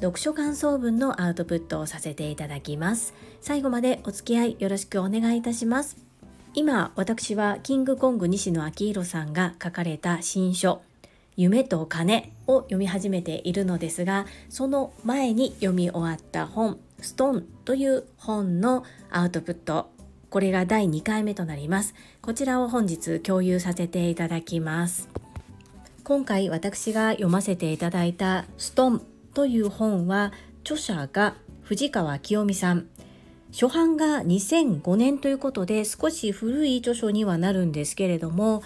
読書感想文のアウトプットをさせていただきます。最後までお付き合いよろしくお願いいたします。今私はキングコング西野昭弘さんが書かれた新書夢と金を読み始めているのですがその前に読み終わった本ストーンという本のアウトプットこれが第2回目となります。こちらを本日共有させていただきます。今回私が読ませていただいたストンという本は著者が藤川清美さん。初版が2005年ということで少し古い著書にはなるんですけれども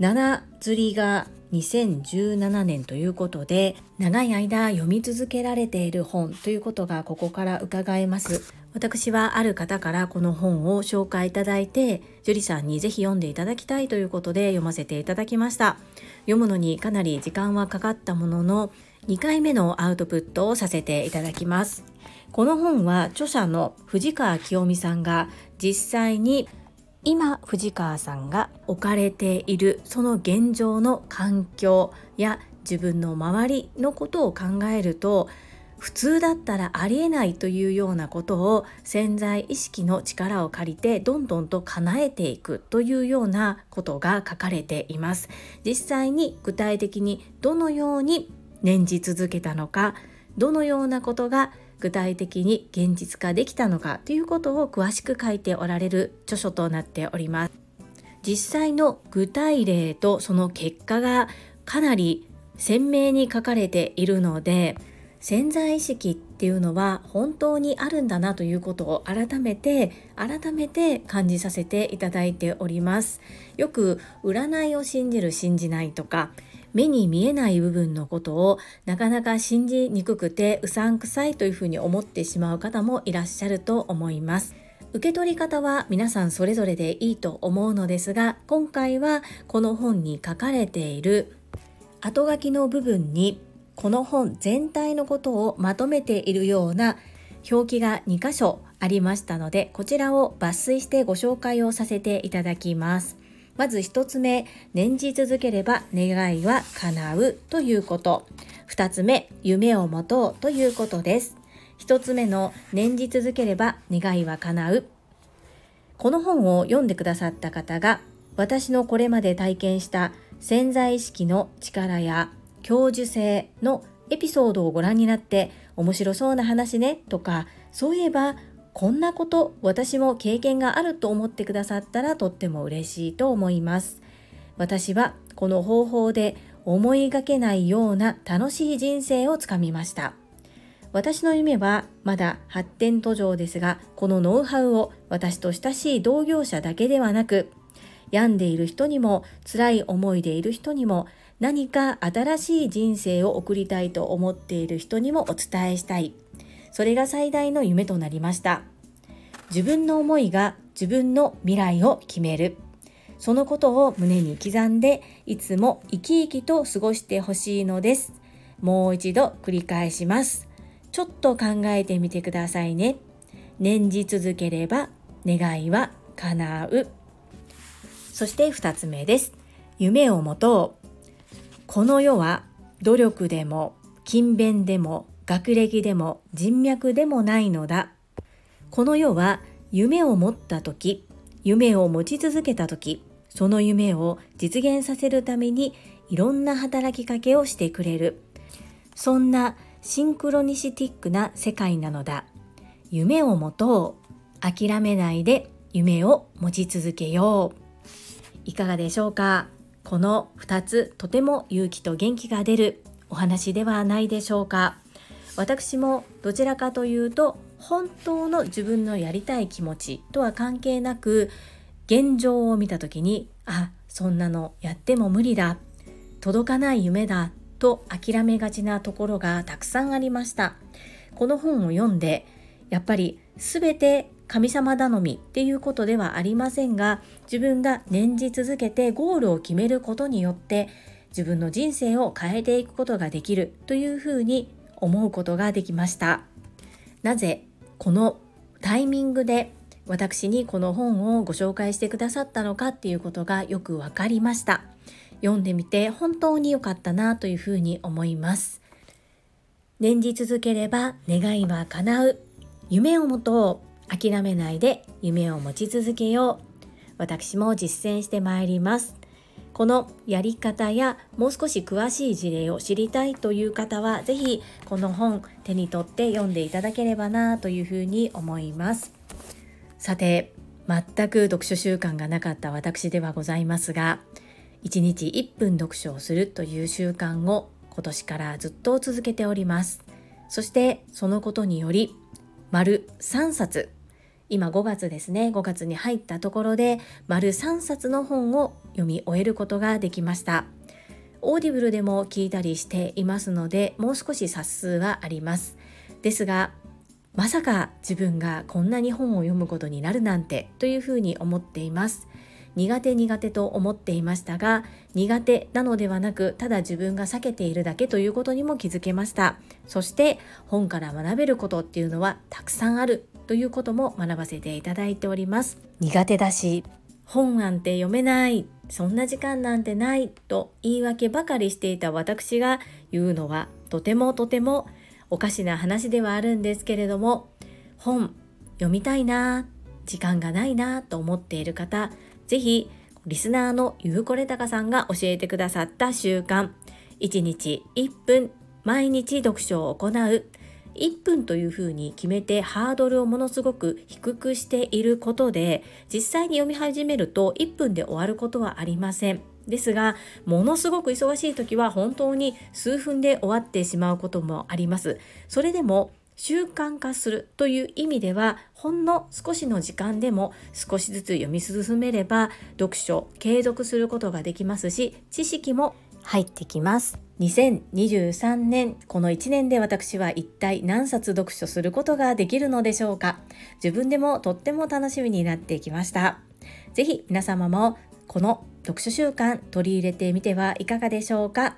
7釣りが2017年ということで長い間読み続けられている本ということがここから伺えます。私はある方からこの本を紹介いただいて樹里さんにぜひ読んでいただきたいということで読ませていただきました。読むのにかなり時間はかかったものの2回目のアウトプットをさせていただきます。この本は著者の藤川清美さんが実際に今藤川さんが置かれているその現状の環境や自分の周りのことを考えると普通だったらありえないというようなことを潜在意識の力を借りてどんどんと叶えていくというようなことが書かれています。実際に具体的にどのように念じ続けたのかどのようなことが具体的に現実化できたのかということを詳しく書いておられる著書となっております。実際の具体例とその結果がかなり鮮明に書かれているので潜在意識っていうのは本当にあるんだなということを改めて改めて感じさせていただいております。よく占いを信じる信じないとか目に見えない部分のことをなかなか信じにくくてうさんくさいというふうに思ってしまう方もいらっしゃると思います。受け取り方は皆さんそれぞれでいいと思うのですが今回はこの本に書かれている後書きの部分にこの本全体のことをまとめているような表記が2箇所ありましたのでこちらを抜粋してご紹介をさせていただきます。まず1つ目、念じ続ければ願いは叶うということ。2つ目、夢を持とうということです。1つ目の念じ続ければ願いは叶う。この本を読んでくださった方が私のこれまで体験した潜在意識の力や教授性のエピソードをご覧になって面白そうな話ねとかそういえばこんなこと私も経験があると思ってくださったらとっても嬉しいと思います。私はこの方法で思いがけないような楽しい人生をつかみました。私の夢はまだ発展途上ですが、このノウハウを私と親しい同業者だけではなく、病んでいる人にも辛い思いでいる人にも何か新しい人生を送りたいと思っている人にもお伝えしたい。それが最大の夢となりました。自分の思いが自分の未来を決める。そのことを胸に刻んでいつも生き生きと過ごしてほしいのです。もう一度繰り返します。ちょっと考えてみてくださいね。念じ続ければ願いは叶う。そして2つ目です。夢を持とう。この世は努力でも勤勉でも学歴でも人脈でもないのだ。この世は夢を持った時、夢を持ち続けた時、その夢を実現させるためにいろんな働きかけをしてくれる。そんなシンクロニシティックな世界なのだ。夢を持とう。諦めないで夢を持ち続けよう。いかがでしょうか？この2つとても勇気と元気が出るお話ではないでしょうか？私もどちらかというと本当の自分のやりたい気持ちとは関係なく現状を見た時にあそんなのやっても無理だ届かない夢だと諦めがちなところがたくさんありました。この本を読んでやっぱり全て神様頼みっていうことではありませんが自分が念じ続けてゴールを決めることによって自分の人生を変えていくことができるというふうに思うことができました。なぜこのタイミングで私にこの本をご紹介してくださったのかっていうことがよくわかりました。読んでみて本当に良かったなというふうに思います。念じ続ければ願いは叶う。夢を持とう。諦めないで夢を持ち続けよう。私も実践してまいります。このやり方やもう少し詳しい事例を知りたいという方は是非この本手に取って読んでいただければなというふうに思います。さて全く読書習慣がなかった私ではございますが1日1分読書をするという習慣を今年からずっと続けております。そしてそのことにより丸3冊。今5月ですね。5月に入ったところで丸3冊の本を読み終えることができました。オーディブルでも聞いたりしていますのでもう少し冊数はあります。ですがまさか自分がこんなに本を読むことになるなんてというふうに思っています。苦手苦手と思っていましたが苦手なのではなくただ自分が避けているだけということにも気づけました。そして本から学べることっていうのはたくさんあるということも学ばせていただいております。苦手だし本なんて読めないそんな時間なんてないと言い訳ばかりしていた私が言うのはとてもとてもおかしな話ではあるんですけれども本読みたいな時間がないなと思っている方ぜひリスナーのゆうこれたかさんが教えてくださった習慣1日1分毎日読書を行う。1分というふうに決めてハードルをものすごく低くしていることで実際に読み始めると1分で終わることはありません。ですがものすごく忙しい時は本当に数分で終わってしまうこともあります。それでも習慣化するという意味ではほんの少しの時間でも少しずつ読み進めれば読書継続することができますし知識も入ってきます。2023年この1年で私は一体何冊読書することができるのでしょうか？自分でもとっても楽しみになってきました。是非皆様もこの読書習慣取り入れてみてはいかがでしょうか？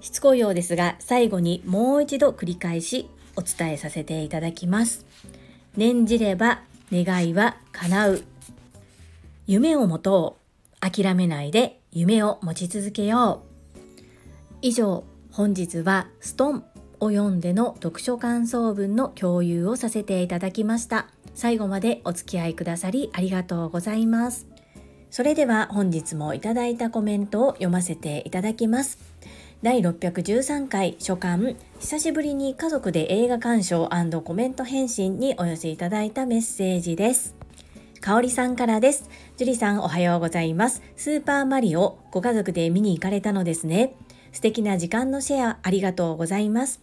しつこいようですが最後にもう一度繰り返しお伝えさせていただきます。念じれば願いは叶う。夢を持とう。諦めないで夢を持ち続けよう。以上本日はストンを読んでの読書感想文の共有をさせていただきました最後までお付き合いくださりありがとうございますそれでは本日もいただいたコメントを読ませていただきます第613回初刊久しぶりに家族で映画鑑賞コメント返信にお寄せいただいたメッセージですかおりさんからです。樹里さんおはようございます。スーパーマリオご家族で見に行かれたのですね。素敵な時間のシェアありがとうございます。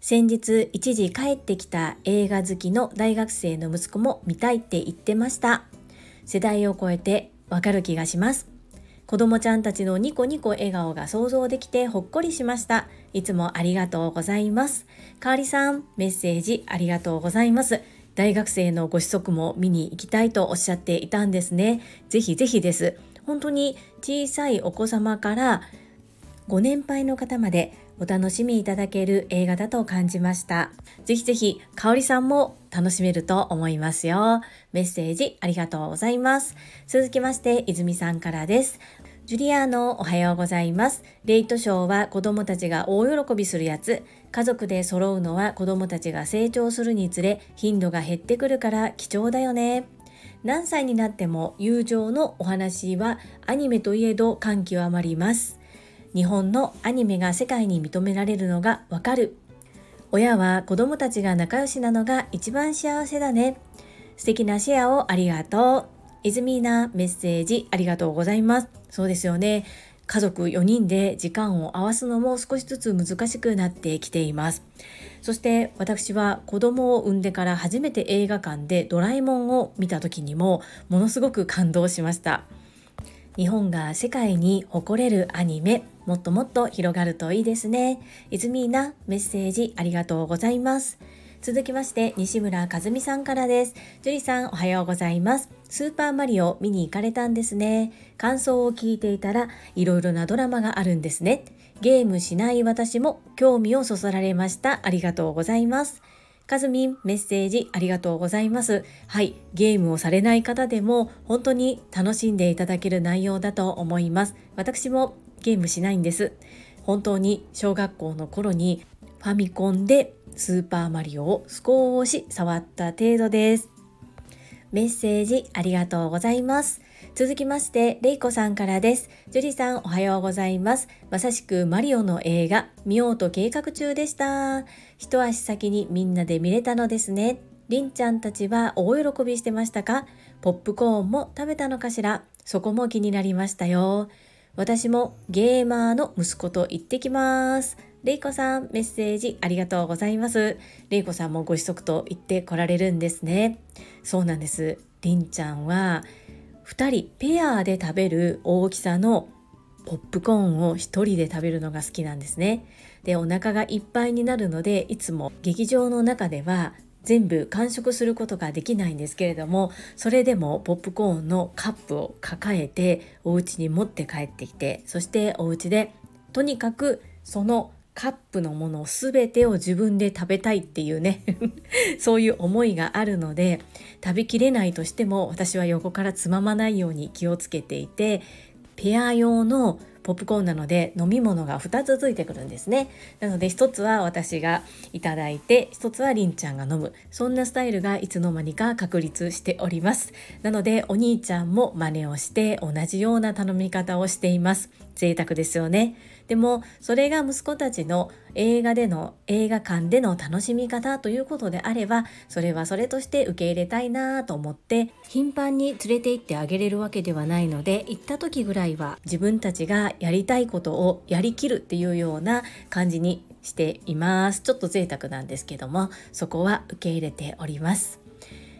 先日一時帰ってきた映画好きの大学生の息子も見たいって言ってました。世代を超えてわかる気がします。子供ちゃんたちのニコニコ笑顔が想像できてほっこりしました。いつもありがとうございます。かわりさん、メッセージありがとうございます。大学生のご子息も見に行きたいとおっしゃっていたんですね。ぜひぜひです。本当に小さいお子様からご年配の方までお楽しみいただける映画だと感じました。ぜひぜひ、かおりさんも楽しめると思いますよ。メッセージありがとうございます。続きまして、泉さんからです。ジュリアーノ、おはようございます。レイトショーは子供たちが大喜びするやつ。家族で揃うのは子供たちが成長するにつれ頻度が減ってくるから貴重だよね。何歳になっても友情のお話はアニメといえど感極まります。日本のアニメが世界に認められるのがわかる。親は子供たちが仲良しなのが一番幸せだね。素敵なシェアをありがとう。イズミーナメッセージありがとうございます。そうですよね。家族4人で時間を合わすのも少しずつ難しくなってきています。そして私は子供を産んでから初めて映画館でドラえもんを見た時にもものすごく感動しました。日本が世界に誇れるアニメもっともっと広がるといいですね。いずみーなメッセージありがとうございます。続きまして西村和美さんからです樹里さんおはようございますスーパーマリオ見に行かれたんですね感想を聞いていたらいろいろなドラマがあるんですねゲームしない私も興味をそそられましたありがとうございますかずみんメッセージありがとうございます。はい、ゲームをされない方でも本当に楽しんでいただける内容だと思います。私もゲームしないんです。本当に小学校の頃にファミコンでスーパーマリオを少し触った程度です。メッセージありがとうございます。続きまして、レイコさんからです。ジュリさんおはようございます。まさしくマリオの映画見ようと計画中でした。一足先にみんなで見れたのですね。りんちゃんたちは大喜びしてましたか？ポップコーンも食べたのかしら？そこも気になりましたよ。私もゲーマーの息子と行ってきます。レイコさん、メッセージありがとうございます。レイコさんもご子息と言ってこられるんですね。そうなんです。りんちゃんは2人ペアで食べる大きさのポップコーンを1人で食べるのが好きなんですね。で、お腹がいっぱいになるので、いつも劇場の中では全部完食することができないんですけれどもそれでもポップコーンのカップを抱えてお家に持って帰ってきてそしてお家でとにかくそのカップのものを全てを自分で食べたいっていうね そういう思いがあるので食べきれないとしても私は横からつままないように気をつけていてペア用のポップコーンなので飲み物が2つついてくるんですね。なので1つは私がいただいて1つはりんちゃんが飲む。そんなスタイルがいつの間にか確立しております。なのでお兄ちゃんも真似をして同じような頼み方をしています。贅沢ですよね。でもそれが息子たちの映画での映画館での楽しみ方ということであればそれはそれとして受け入れたいなと思って頻繁に連れて行ってあげれるわけではないので行った時ぐらいは自分たちがやりたいことをやりきるっていうような感じにしています。ちょっと贅沢なんですけどもそこは受け入れております。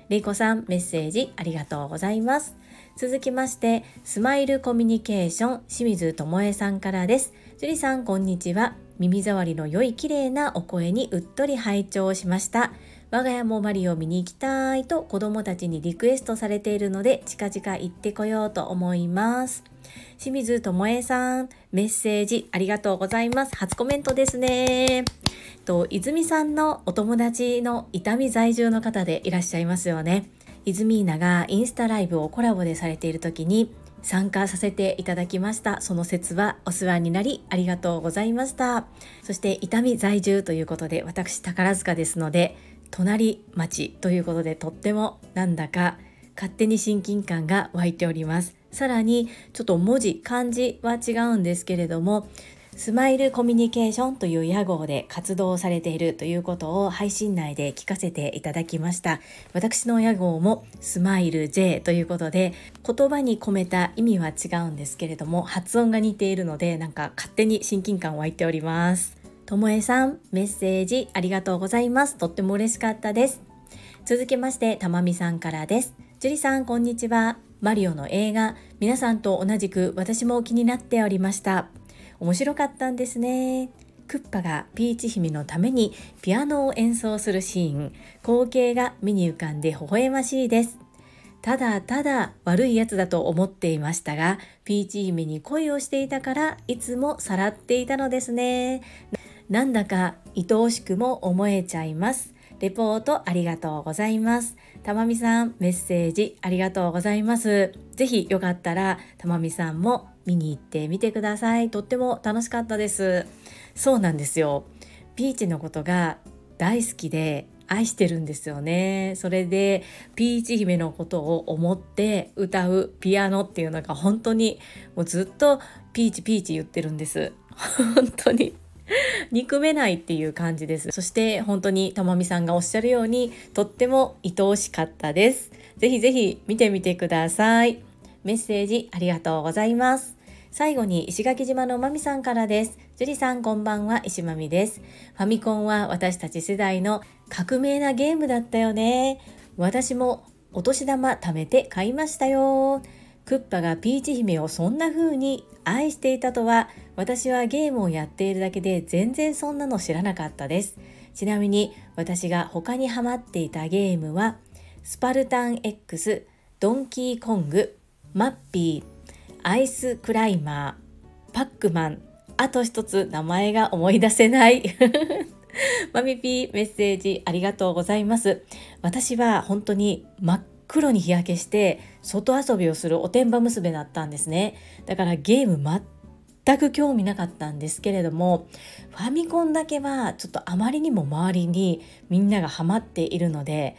れいこさんメッセージありがとうございます。続きましてスマイルコミュニケーション清水智恵さんからです。樹里さんこんにちは。耳障りの良い綺麗なお声にうっとり拝聴しました。我が家もマリオ見に行きたいと子供たちにリクエストされているので近々行ってこようと思います。清水智恵さんメッセージありがとうございます。初コメントですね。と泉さんのお友達の伊丹在住の方でいらっしゃいますよね。泉稲がインスタライブをコラボでされている時に参加させていただきました。その説はお世話になりありがとうございました。そして伊丹在住ということで私宝塚ですので隣町ということでとってもなんだか勝手に親近感が湧いておりますさらにちょっと文字漢字は違うんですけれどもスマイルコミュニケーションという屋号で活動されているということを配信内で聞かせていただきました。私の屋号もスマイル J ということで言葉に込めた意味は違うんですけれども発音が似ているのでなんか勝手に親近感湧いております。ともえさん、メッセージありがとうございます。とっても嬉しかったです。続きまして、たまみさんからです。樹里さん、こんにちは。マリオの映画、皆さんと同じく私も気になっておりました。面白かったんですね。クッパがピーチ姫のためにピアノを演奏するシーン、光景が目に浮かんで微笑ましいです。ただただ悪いやつだと思っていましたが、ピーチ姫に恋をしていたからいつもさらっていたのですね。なんだか愛おしくも思えちゃいます。レポートありがとうございます。たまみさん、メッセージありがとうございます。ぜひよかったら、たまみさんも見に行ってみてください。とっても楽しかったです。そうなんですよ。ピーチのことが大好きで愛してるんですよね。それでピーチ姫のことを思って歌うピアノっていうのが本当にもうずっとピーチピーチ言ってるんです。本当に 憎めないっていう感じです。そして本当にたまみさんがおっしゃるようにとっても愛おしかったです。ぜひぜひ見てみてください。メッセージありがとうございます。最後に石垣島のまみさんからです。樹里さんこんばんは、石まみです。ファミコンは私たち世代の革命なゲームだったよね。私もお年玉貯めて買いましたよ。クッパがピーチ姫をそんな風に愛していたとは私はゲームをやっているだけで全然そんなの知らなかったですちなみに私が他にハマっていたゲームはスパルタン X、ドンキーコング、マッピー、アイスクライマー、パックマン、あと一つ名前が思い出せない。マミピーメッセージありがとうございます。私は本当に真っ黒に日焼けして外遊びをするおてんば娘だったんですね。だからゲーム全く興味なかったんですけれどもファミコンだけはちょっとあまりにも周りにみんながハマっているので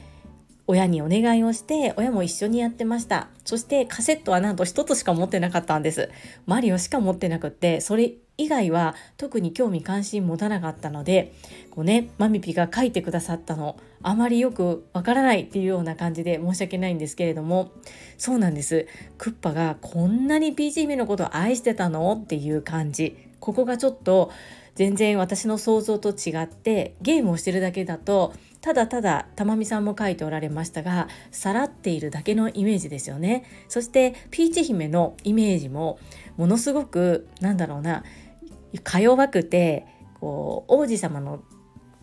親にお願いをして親も一緒にやってました。そしてカセットはなんと一つしか持ってなかったんです。マリオしか持ってなくってそれ以外は特に興味関心持たなかったのでこうねマミピが書いてくださったのあまりよくわからないっていうような感じで申し訳ないんですけれどもそうなんです。クッパがこんなに PG のことを愛してたの？っていう感じ。ここがちょっと全然私の想像と違ってゲームをしてるだけだとただただ玉美さんも書いておられましたがさらっているだけのイメージですよねそしてピーチ姫のイメージもものすごくなんだろうなか弱くてこう王子様の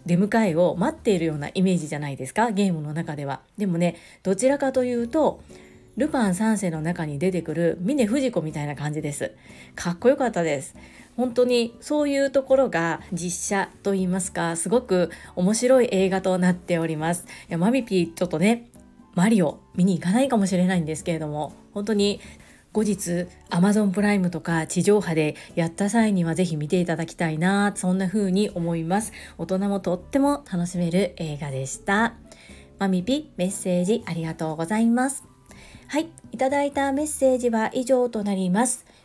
出迎えを待っているようなイメージじゃないですかゲームの中では。でもねどちらかというとルパン三世の中に出てくる峰不二子みたいな感じです。かっこよかったです。本当にそういうところが実写と言いますかすごく面白い映画となっております。いやマミピーちょっとねマリオ見に行かないかもしれないんですけれども本当に後日 Amazon プライムとか地上波でやった際にはぜひ見ていただきたいなそんな風に思います。大人もとっても楽しめる映画でした。マミピメッセージありがとうございます。はいいただいたメッセージは以上となります。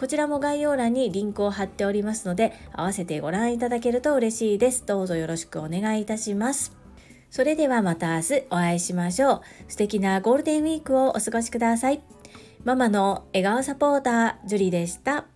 こちらも概要欄にリンクを貼っておりますので、合わせてご覧いただけると嬉しいです。どうぞよろしくお願いいたします。それではまた明日お会いしましょう。素敵なゴールデンウィークをお過ごしください。ママの笑顔サポーター、ジュリでした。